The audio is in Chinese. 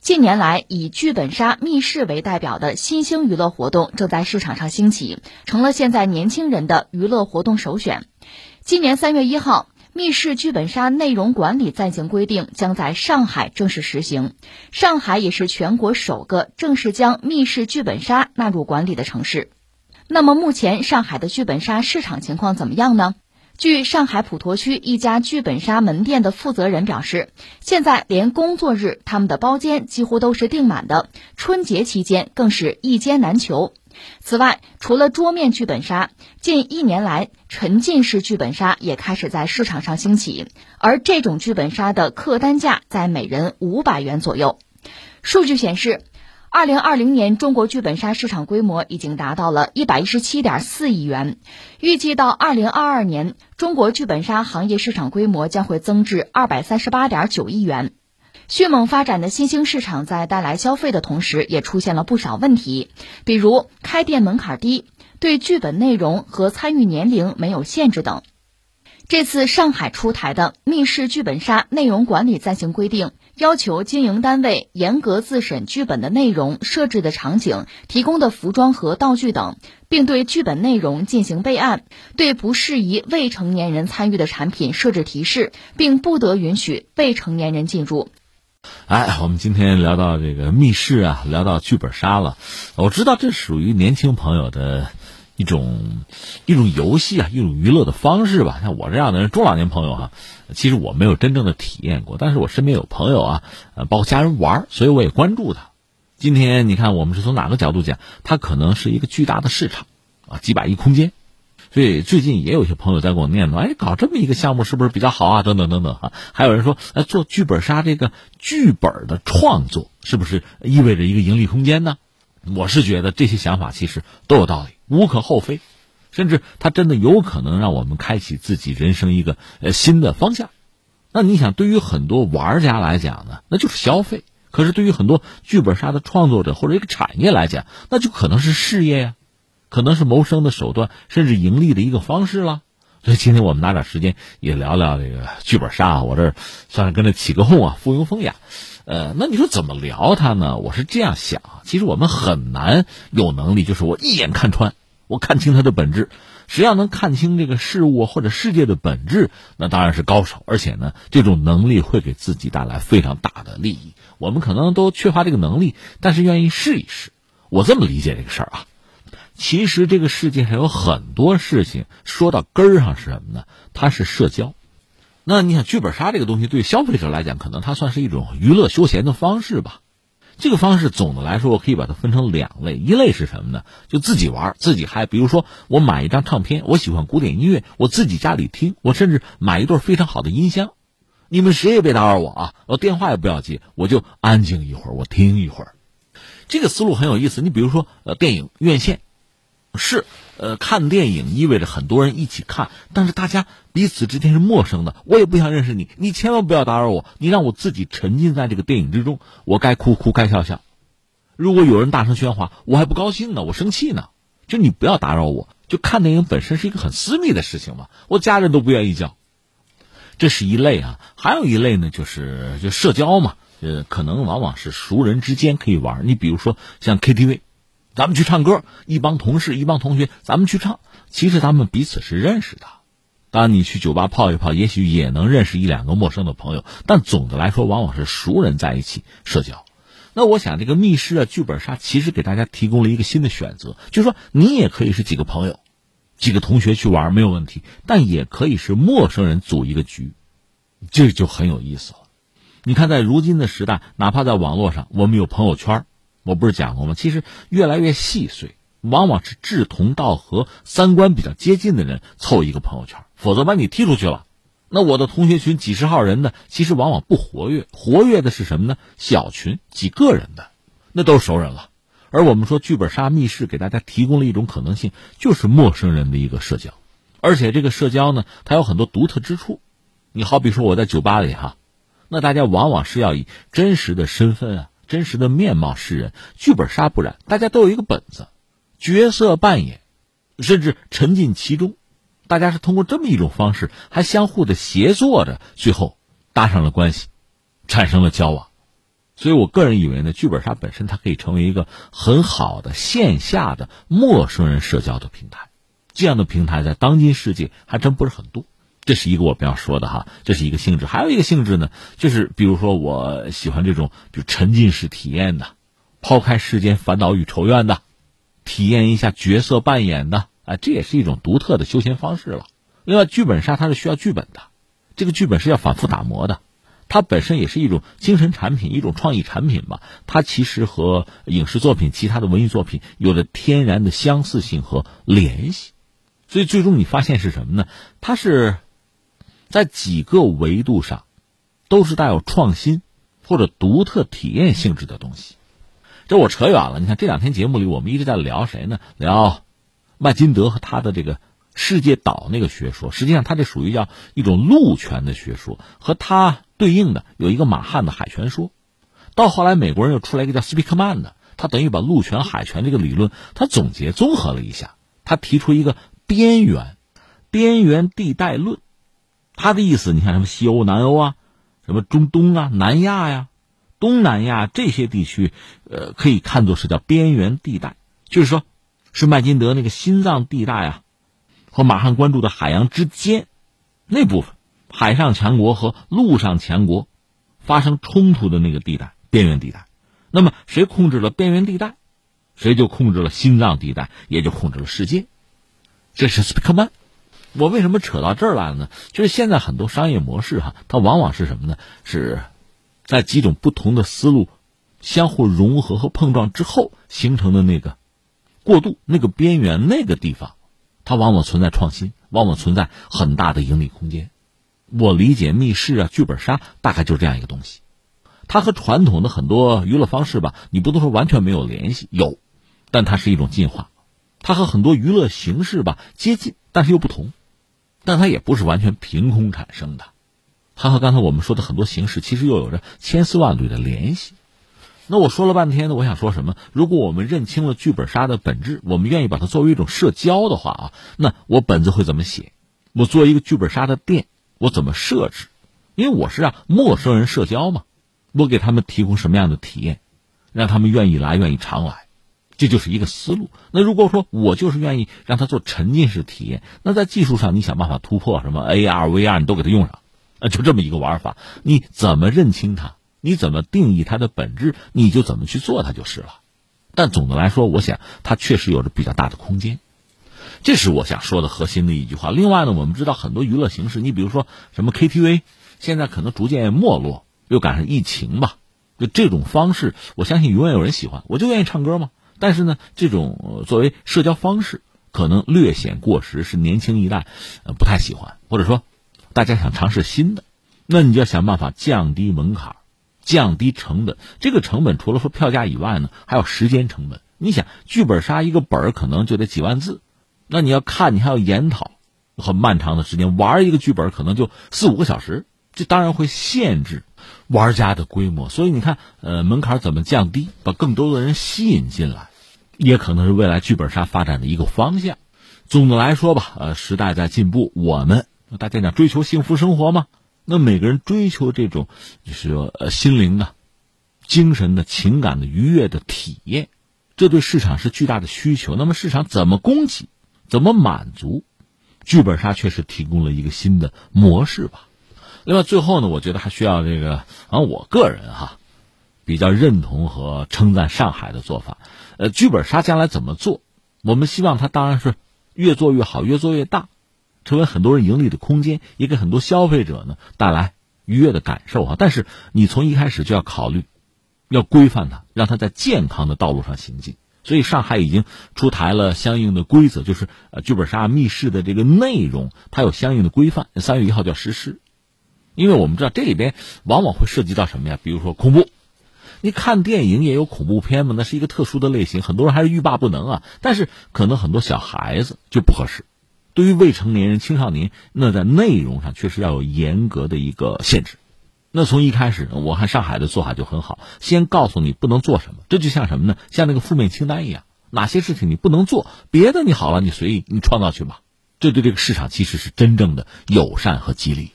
近年来，以剧本杀、密室为代表的新兴娱乐活动正在市场上兴起，成了现在年轻人的娱乐活动首选。今年三月一号，密室剧本杀内容管理暂行规定将在上海正式实行。上海也是全国首个正式将密室剧本杀纳入管理的城市。那么，目前上海的剧本杀市场情况怎么样呢？据上海普陀区一家剧本杀门店的负责人表示，现在连工作日他们的包间几乎都是订满的，春节期间更是一间难求。此外，除了桌面剧本杀，近一年来沉浸式剧本杀也开始在市场上兴起，而这种剧本杀的客单价在每人五百元左右。数据显示。二零二零年，中国剧本杀市场规模已经达到了一百一十七点四亿元。预计到二零二二年，中国剧本杀行业市场规模将会增至二百三十八点九亿元。迅猛发展的新兴市场在带来消费的同时，也出现了不少问题，比如开店门槛低、对剧本内容和参与年龄没有限制等。这次上海出台的密室剧本杀内容管理暂行规定，要求经营单位严格自审剧本的内容、设置的场景、提供的服装和道具等，并对剧本内容进行备案，对不适宜未成年人参与的产品设置提示，并不得允许未成年人进入。哎，我们今天聊到这个密室啊，聊到剧本杀了，我知道这属于年轻朋友的。一种一种游戏啊，一种娱乐的方式吧。像我这样的人，中老年朋友哈，其实我没有真正的体验过，但是我身边有朋友啊，呃，包括家人玩，所以我也关注他。今天你看，我们是从哪个角度讲？它可能是一个巨大的市场啊，几百亿空间。所以最近也有些朋友在跟我念叨，哎，搞这么一个项目是不是比较好啊？等等等等哈。还有人说，哎，做剧本杀这个剧本的创作，是不是意味着一个盈利空间呢？我是觉得这些想法其实都有道理。无可厚非，甚至它真的有可能让我们开启自己人生一个呃新的方向。那你想，对于很多玩家来讲呢，那就是消费；可是对于很多剧本杀的创作者或者一个产业来讲，那就可能是事业呀，可能是谋生的手段，甚至盈利的一个方式了。所以今天我们拿点时间也聊聊这个剧本杀啊。我这算是跟着起个哄啊，附庸风雅。呃，那你说怎么聊它呢？我是这样想，其实我们很难有能力，就是我一眼看穿。我看清它的本质，谁要能看清这个事物或者世界的本质，那当然是高手。而且呢，这种能力会给自己带来非常大的利益。我们可能都缺乏这个能力，但是愿意试一试。我这么理解这个事儿啊。其实这个世界上有很多事情，说到根儿上是什么呢？它是社交。那你想，剧本杀这个东西对消费者来讲，可能它算是一种娱乐休闲的方式吧。这个方式总的来说，我可以把它分成两类。一类是什么呢？就自己玩，自己嗨。比如说，我买一张唱片，我喜欢古典音乐，我自己家里听。我甚至买一对非常好的音箱，你们谁也别打扰我啊！我电话也不要接，我就安静一会儿，我听一会儿。这个思路很有意思。你比如说，呃，电影院线。是，呃，看电影意味着很多人一起看，但是大家彼此之间是陌生的。我也不想认识你，你千万不要打扰我，你让我自己沉浸在这个电影之中，我该哭哭，该笑笑。如果有人大声喧哗，我还不高兴呢，我生气呢。就你不要打扰我，就看电影本身是一个很私密的事情嘛，我家人都不愿意叫。这是一类啊，还有一类呢，就是就社交嘛，呃，可能往往是熟人之间可以玩。你比如说像 KTV。咱们去唱歌，一帮同事、一帮同学，咱们去唱。其实他们彼此是认识的。当，你去酒吧泡一泡，也许也能认识一两个陌生的朋友。但总的来说，往往是熟人在一起社交。那我想，这个密室啊、剧本杀，其实给大家提供了一个新的选择，就是说，你也可以是几个朋友、几个同学去玩没有问题，但也可以是陌生人组一个局，这就很有意思了。你看，在如今的时代，哪怕在网络上，我们有朋友圈。我不是讲过吗？其实越来越细碎，往往是志同道合、三观比较接近的人凑一个朋友圈，否则把你踢出去了。那我的同学群几十号人呢，其实往往不活跃，活跃的是什么呢？小群几个人的，那都是熟人了。而我们说剧本杀、密室给大家提供了一种可能性，就是陌生人的一个社交，而且这个社交呢，它有很多独特之处。你好比说我在酒吧里哈，那大家往往是要以真实的身份啊。真实的面貌示人，剧本杀不然，大家都有一个本子，角色扮演，甚至沉浸其中，大家是通过这么一种方式，还相互的协作着，最后搭上了关系，产生了交往。所以我个人以为呢，剧本杀本身它可以成为一个很好的线下的陌生人社交的平台。这样的平台在当今世界还真不是很多。这是一个我们要说的哈，这是一个性质。还有一个性质呢，就是比如说我喜欢这种就沉浸式体验的，抛开世间烦恼与仇怨的，体验一下角色扮演的，啊，这也是一种独特的休闲方式了。另外，剧本杀它是需要剧本的，这个剧本是要反复打磨的。它本身也是一种精神产品，一种创意产品吧。它其实和影视作品、其他的文艺作品有着天然的相似性和联系。所以最终你发现是什么呢？它是在几个维度上都是带有创新或者独特体验性质的东西。这我扯远了。你看这两天节目里，我们一直在聊谁呢？聊麦金德和他的这个。世界岛那个学说，实际上它这属于叫一种陆权的学说，和它对应的有一个马汉的海权说。到后来，美国人又出来一个叫斯皮克曼的，他等于把陆权、海权这个理论，他总结综合了一下，他提出一个边缘、边缘地带论。他的意思，你看什么西欧、南欧啊，什么中东啊、南亚呀、东南亚这些地区，呃，可以看作是叫边缘地带，就是说，是麦金德那个心脏地带啊。和马汉关注的海洋之间，那部分海上强国和陆上强国发生冲突的那个地带边缘地带，那么谁控制了边缘地带，谁就控制了心脏地带，也就控制了世界。这是斯皮克曼。我为什么扯到这儿来了呢？就是现在很多商业模式哈，它往往是什么呢？是在几种不同的思路相互融合和碰撞之后形成的那个过渡，那个边缘那个地方。它往往存在创新，往往存在很大的盈利空间。我理解密室啊、剧本杀大概就是这样一个东西。它和传统的很多娱乐方式吧，你不能说完全没有联系，有，但它是一种进化。它和很多娱乐形式吧接近，但是又不同。但它也不是完全凭空产生的，它和刚才我们说的很多形式其实又有着千丝万缕的联系。那我说了半天呢，我想说什么？如果我们认清了剧本杀的本质，我们愿意把它作为一种社交的话啊，那我本子会怎么写？我做一个剧本杀的店，我怎么设置？因为我是让陌生人社交嘛，我给他们提供什么样的体验，让他们愿意来，愿意常来，这就是一个思路。那如果说我就是愿意让他做沉浸式体验，那在技术上你想办法突破，什么 AR、VR 你都给他用上，啊，就这么一个玩法。你怎么认清它？你怎么定义它的本质，你就怎么去做它就是了。但总的来说，我想它确实有着比较大的空间，这是我想说的核心的一句话。另外呢，我们知道很多娱乐形式，你比如说什么 KTV，现在可能逐渐没落，又赶上疫情吧，就这种方式，我相信永远有人喜欢。我就愿意唱歌嘛。但是呢，这种作为社交方式，可能略显过时，是年轻一代呃不太喜欢，或者说大家想尝试新的，那你就要想办法降低门槛。降低成本，这个成本除了说票价以外呢，还有时间成本。你想，剧本杀一个本儿可能就得几万字，那你要看，你还要研讨，很漫长的时间。玩一个剧本可能就四五个小时，这当然会限制玩家的规模。所以你看，呃，门槛怎么降低，把更多的人吸引进来，也可能是未来剧本杀发展的一个方向。总的来说吧，呃，时代在进步，我们大家讲追求幸福生活吗？那每个人追求这种，就是说，呃，心灵的、精神的、情感的愉悦的体验，这对市场是巨大的需求。那么市场怎么供给，怎么满足？剧本杀确实提供了一个新的模式吧。另外，最后呢，我觉得还需要这个，啊，我个人哈，比较认同和称赞上海的做法。呃，剧本杀将来怎么做？我们希望它当然是越做越好，越做越大。成为很多人盈利的空间，也给很多消费者呢带来愉悦的感受啊。但是你从一开始就要考虑，要规范它，让它在健康的道路上行进。所以上海已经出台了相应的规则，就是呃剧本杀密室的这个内容，它有相应的规范。三月一号就要实施，因为我们知道这里边往往会涉及到什么呀？比如说恐怖，你看电影也有恐怖片嘛，那是一个特殊的类型，很多人还是欲罢不能啊。但是可能很多小孩子就不合适。对于未成年人、青少年，那在内容上确实要有严格的一个限制。那从一开始，我看上海的做法就很好，先告诉你不能做什么，这就像什么呢？像那个负面清单一样，哪些事情你不能做，别的你好了，你随意你创造去吧。这对这个市场其实是真正的友善和激励。